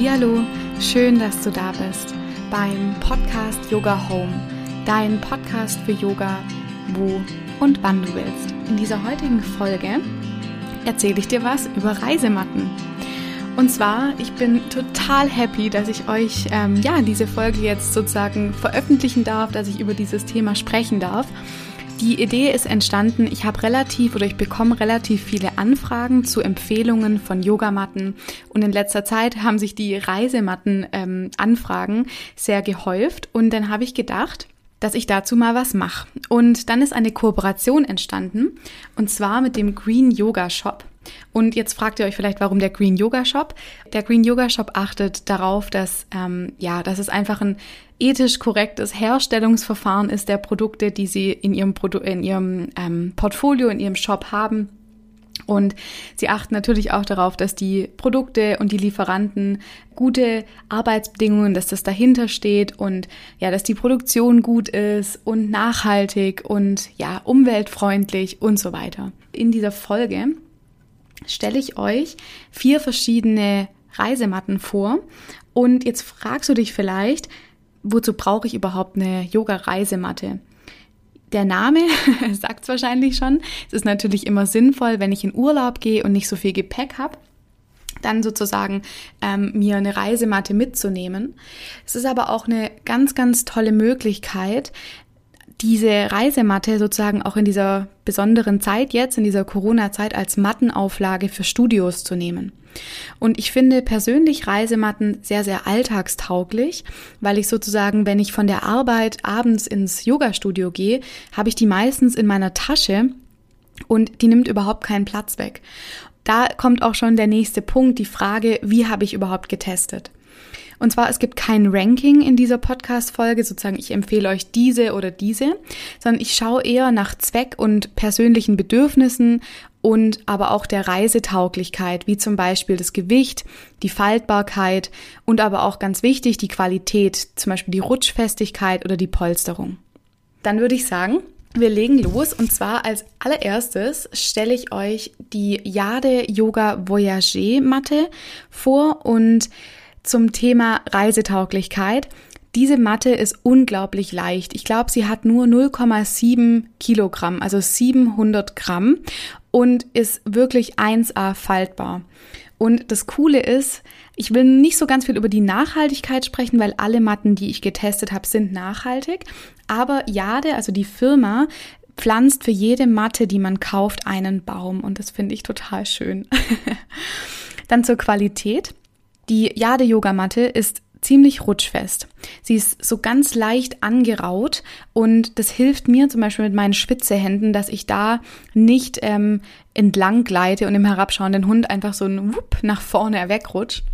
Hallihallo, schön, dass du da bist beim Podcast Yoga Home, dein Podcast für Yoga, wo und wann du willst. In dieser heutigen Folge erzähle ich dir was über Reisematten. Und zwar, ich bin total happy, dass ich euch ähm, ja diese Folge jetzt sozusagen veröffentlichen darf, dass ich über dieses Thema sprechen darf. Die Idee ist entstanden, ich habe relativ oder ich bekomme relativ viele Anfragen zu Empfehlungen von Yogamatten und in letzter Zeit haben sich die Reisematten-Anfragen ähm, sehr gehäuft und dann habe ich gedacht, dass ich dazu mal was mache. Und dann ist eine Kooperation entstanden und zwar mit dem Green Yoga Shop. Und jetzt fragt ihr euch vielleicht, warum der Green Yoga Shop? Der Green Yoga Shop achtet darauf, dass ähm, ja, dass es einfach ein ethisch korrektes Herstellungsverfahren ist der Produkte, die sie in ihrem, Produ in ihrem ähm, Portfolio, in ihrem Shop haben. Und sie achten natürlich auch darauf, dass die Produkte und die Lieferanten gute Arbeitsbedingungen, dass das dahinter steht und ja, dass die Produktion gut ist und nachhaltig und ja, umweltfreundlich und so weiter. In dieser Folge stelle ich euch vier verschiedene Reisematten vor und jetzt fragst du dich vielleicht, wozu brauche ich überhaupt eine Yoga-Reisematte? Der Name sagt es wahrscheinlich schon. Es ist natürlich immer sinnvoll, wenn ich in Urlaub gehe und nicht so viel Gepäck habe, dann sozusagen ähm, mir eine Reisematte mitzunehmen. Es ist aber auch eine ganz, ganz tolle Möglichkeit, diese Reisematte sozusagen auch in dieser besonderen Zeit jetzt, in dieser Corona-Zeit als Mattenauflage für Studios zu nehmen. Und ich finde persönlich Reisematten sehr, sehr alltagstauglich, weil ich sozusagen, wenn ich von der Arbeit abends ins Yoga-Studio gehe, habe ich die meistens in meiner Tasche und die nimmt überhaupt keinen Platz weg. Da kommt auch schon der nächste Punkt, die Frage, wie habe ich überhaupt getestet? Und zwar, es gibt kein Ranking in dieser Podcast-Folge, sozusagen, ich empfehle euch diese oder diese, sondern ich schaue eher nach Zweck und persönlichen Bedürfnissen und aber auch der Reisetauglichkeit, wie zum Beispiel das Gewicht, die Faltbarkeit und aber auch ganz wichtig die Qualität, zum Beispiel die Rutschfestigkeit oder die Polsterung. Dann würde ich sagen, wir legen los und zwar als allererstes stelle ich euch die Jade Yoga Voyager Matte vor und zum Thema Reisetauglichkeit. Diese Matte ist unglaublich leicht. Ich glaube, sie hat nur 0,7 Kilogramm, also 700 Gramm und ist wirklich 1A faltbar. Und das Coole ist, ich will nicht so ganz viel über die Nachhaltigkeit sprechen, weil alle Matten, die ich getestet habe, sind nachhaltig. Aber Jade, also die Firma, pflanzt für jede Matte, die man kauft, einen Baum. Und das finde ich total schön. Dann zur Qualität. Die Jade-Yogamatte ist ziemlich rutschfest. Sie ist so ganz leicht angeraut und das hilft mir zum Beispiel mit meinen Spitzehänden, dass ich da nicht ähm, entlang gleite und im herabschauenden Hund einfach so ein Wupp nach vorne wegrutscht.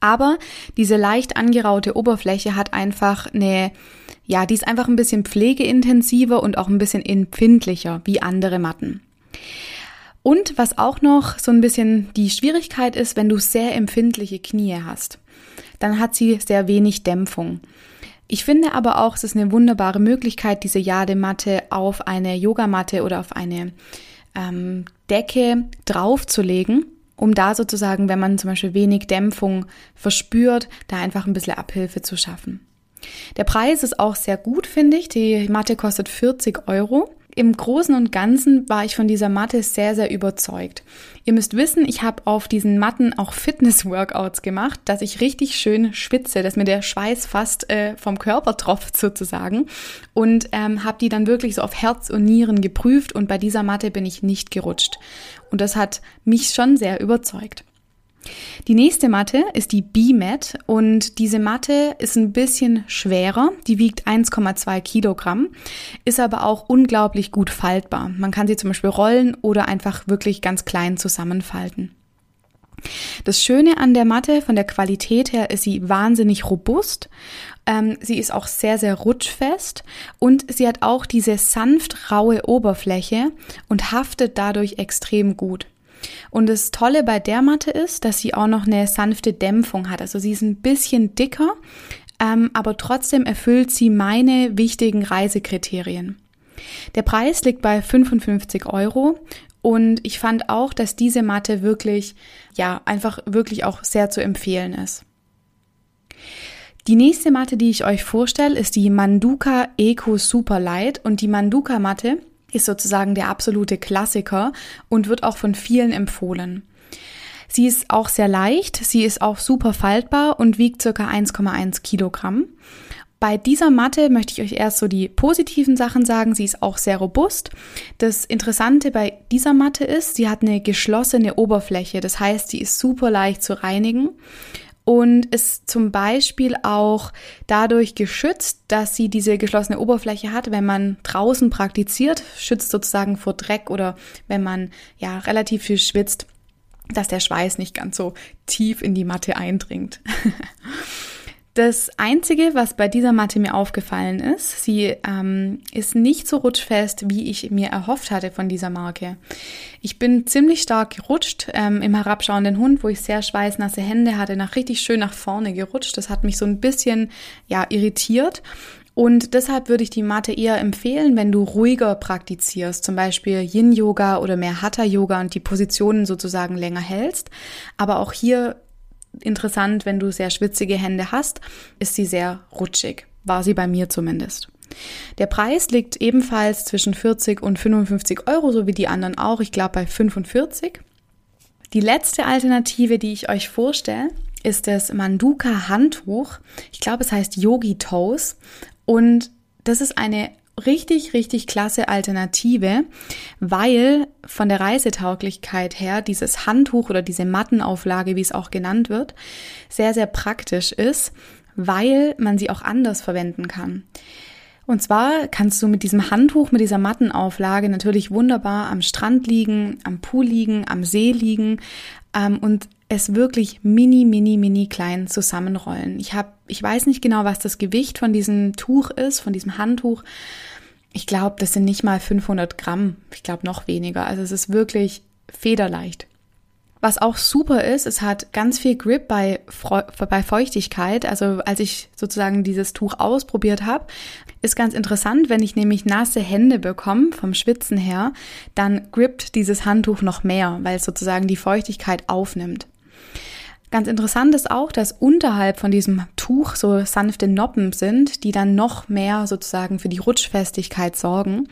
Aber diese leicht angeraute Oberfläche hat einfach eine, ja, die ist einfach ein bisschen pflegeintensiver und auch ein bisschen empfindlicher wie andere Matten. Und was auch noch so ein bisschen die Schwierigkeit ist, wenn du sehr empfindliche Knie hast, dann hat sie sehr wenig Dämpfung. Ich finde aber auch, es ist eine wunderbare Möglichkeit, diese Jadematte auf eine Yogamatte oder auf eine ähm, Decke draufzulegen, um da sozusagen, wenn man zum Beispiel wenig Dämpfung verspürt, da einfach ein bisschen Abhilfe zu schaffen. Der Preis ist auch sehr gut, finde ich. Die Matte kostet 40 Euro im Großen und Ganzen war ich von dieser Matte sehr, sehr überzeugt. Ihr müsst wissen, ich habe auf diesen Matten auch Fitness-Workouts gemacht, dass ich richtig schön schwitze, dass mir der Schweiß fast äh, vom Körper tropft sozusagen und ähm, habe die dann wirklich so auf Herz und Nieren geprüft und bei dieser Matte bin ich nicht gerutscht. Und das hat mich schon sehr überzeugt. Die nächste Matte ist die B-Mat und diese Matte ist ein bisschen schwerer. Die wiegt 1,2 Kilogramm, ist aber auch unglaublich gut faltbar. Man kann sie zum Beispiel rollen oder einfach wirklich ganz klein zusammenfalten. Das Schöne an der Matte von der Qualität her ist sie wahnsinnig robust. Ähm, sie ist auch sehr, sehr rutschfest und sie hat auch diese sanft raue Oberfläche und haftet dadurch extrem gut. Und das Tolle bei der Matte ist, dass sie auch noch eine sanfte Dämpfung hat. Also sie ist ein bisschen dicker, ähm, aber trotzdem erfüllt sie meine wichtigen Reisekriterien. Der Preis liegt bei 55 Euro und ich fand auch, dass diese Matte wirklich, ja, einfach wirklich auch sehr zu empfehlen ist. Die nächste Matte, die ich euch vorstelle, ist die Manduka Eco Super Light und die Manduka Matte ist sozusagen der absolute Klassiker und wird auch von vielen empfohlen. Sie ist auch sehr leicht, sie ist auch super faltbar und wiegt circa 1,1 Kilogramm. Bei dieser Matte möchte ich euch erst so die positiven Sachen sagen. Sie ist auch sehr robust. Das Interessante bei dieser Matte ist, sie hat eine geschlossene Oberfläche. Das heißt, sie ist super leicht zu reinigen und ist zum Beispiel auch dadurch geschützt, dass sie diese geschlossene Oberfläche hat, wenn man draußen praktiziert, schützt sozusagen vor Dreck oder wenn man ja relativ viel schwitzt, dass der Schweiß nicht ganz so tief in die Matte eindringt. Das Einzige, was bei dieser Matte mir aufgefallen ist, sie ähm, ist nicht so rutschfest, wie ich mir erhofft hatte von dieser Marke. Ich bin ziemlich stark gerutscht ähm, im herabschauenden Hund, wo ich sehr schweißnasse Hände hatte, nach richtig schön nach vorne gerutscht. Das hat mich so ein bisschen ja irritiert. Und deshalb würde ich die Matte eher empfehlen, wenn du ruhiger praktizierst, zum Beispiel Yin-Yoga oder mehr Hatha-Yoga und die Positionen sozusagen länger hältst. Aber auch hier interessant, wenn du sehr schwitzige Hände hast, ist sie sehr rutschig. War sie bei mir zumindest. Der Preis liegt ebenfalls zwischen 40 und 55 Euro, so wie die anderen auch. Ich glaube bei 45. Die letzte Alternative, die ich euch vorstelle, ist das Manduka Handtuch. Ich glaube, es heißt Yogi Toes. Und das ist eine richtig, richtig klasse Alternative, weil von der Reisetauglichkeit her dieses Handtuch oder diese Mattenauflage, wie es auch genannt wird, sehr, sehr praktisch ist, weil man sie auch anders verwenden kann. Und zwar kannst du mit diesem Handtuch, mit dieser Mattenauflage natürlich wunderbar am Strand liegen, am Pool liegen, am See liegen ähm, und es wirklich mini, mini, mini klein zusammenrollen. Ich habe, ich weiß nicht genau, was das Gewicht von diesem Tuch ist, von diesem Handtuch. Ich glaube, das sind nicht mal 500 Gramm. Ich glaube noch weniger. Also es ist wirklich federleicht. Was auch super ist, es hat ganz viel Grip bei, bei Feuchtigkeit. Also als ich sozusagen dieses Tuch ausprobiert habe, ist ganz interessant, wenn ich nämlich nasse Hände bekomme vom Schwitzen her, dann grippt dieses Handtuch noch mehr, weil es sozusagen die Feuchtigkeit aufnimmt. Ganz interessant ist auch, dass unterhalb von diesem Tuch so sanfte Noppen sind, die dann noch mehr sozusagen für die Rutschfestigkeit sorgen.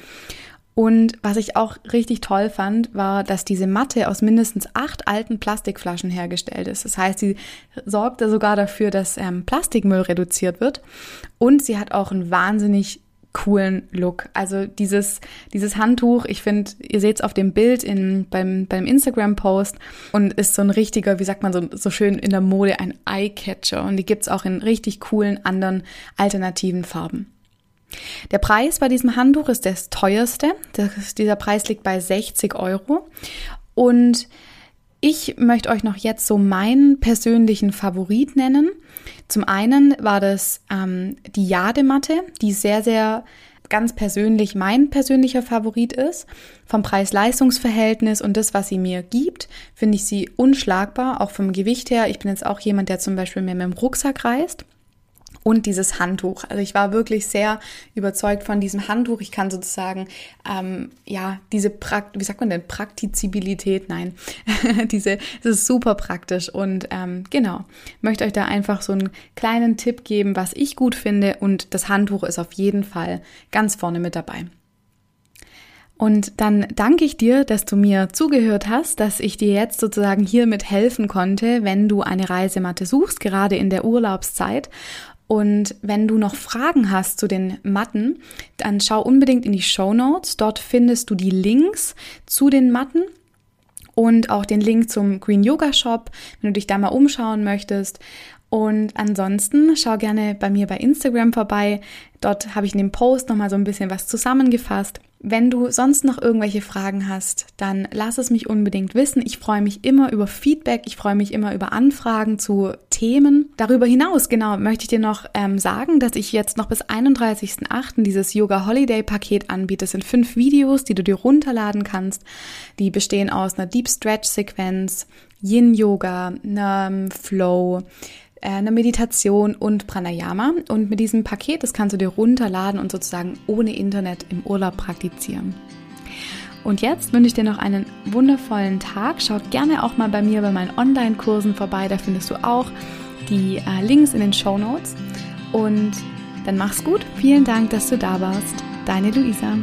Und was ich auch richtig toll fand, war, dass diese Matte aus mindestens acht alten Plastikflaschen hergestellt ist. Das heißt, sie sorgte sogar dafür, dass ähm, Plastikmüll reduziert wird. Und sie hat auch einen wahnsinnig coolen Look. Also dieses, dieses Handtuch, ich finde, ihr seht es auf dem Bild in, beim, beim Instagram-Post und ist so ein richtiger, wie sagt man so, so schön in der Mode, ein Eye-Catcher. Und die gibt's auch in richtig coolen anderen alternativen Farben. Der Preis bei diesem Handtuch ist das teuerste. Das, dieser Preis liegt bei 60 Euro. Und ich möchte euch noch jetzt so meinen persönlichen Favorit nennen. Zum einen war das ähm, die Jadematte, die sehr, sehr ganz persönlich mein persönlicher Favorit ist. Vom Preis-Leistungs-Verhältnis und das, was sie mir gibt, finde ich sie unschlagbar, auch vom Gewicht her. Ich bin jetzt auch jemand, der zum Beispiel mehr mit dem Rucksack reist und dieses Handtuch. Also ich war wirklich sehr überzeugt von diesem Handtuch. Ich kann sozusagen, ähm, ja, diese, Prakt wie sagt man denn, Praktizibilität, nein, diese, das ist super praktisch und ähm, genau, möchte euch da einfach so einen kleinen Tipp geben, was ich gut finde und das Handtuch ist auf jeden Fall ganz vorne mit dabei. Und dann danke ich dir, dass du mir zugehört hast, dass ich dir jetzt sozusagen hiermit helfen konnte, wenn du eine Reisematte suchst, gerade in der Urlaubszeit. Und wenn du noch Fragen hast zu den Matten, dann schau unbedingt in die Show Notes. Dort findest du die Links zu den Matten und auch den Link zum Green Yoga Shop, wenn du dich da mal umschauen möchtest. Und ansonsten schau gerne bei mir bei Instagram vorbei. Dort habe ich in dem Post nochmal so ein bisschen was zusammengefasst. Wenn du sonst noch irgendwelche Fragen hast, dann lass es mich unbedingt wissen. Ich freue mich immer über Feedback, ich freue mich immer über Anfragen zu Themen. Darüber hinaus, genau, möchte ich dir noch ähm, sagen, dass ich jetzt noch bis 31.08. dieses Yoga Holiday Paket anbiete. Das sind fünf Videos, die du dir runterladen kannst. Die bestehen aus einer Deep Stretch Sequenz, Yin Yoga, einem Flow, eine Meditation und Pranayama. Und mit diesem Paket, das kannst du dir runterladen und sozusagen ohne Internet im Urlaub praktizieren. Und jetzt wünsche ich dir noch einen wundervollen Tag. Schau gerne auch mal bei mir bei meinen Online-Kursen vorbei. Da findest du auch die äh, Links in den Show Notes. Und dann mach's gut. Vielen Dank, dass du da warst. Deine Luisa.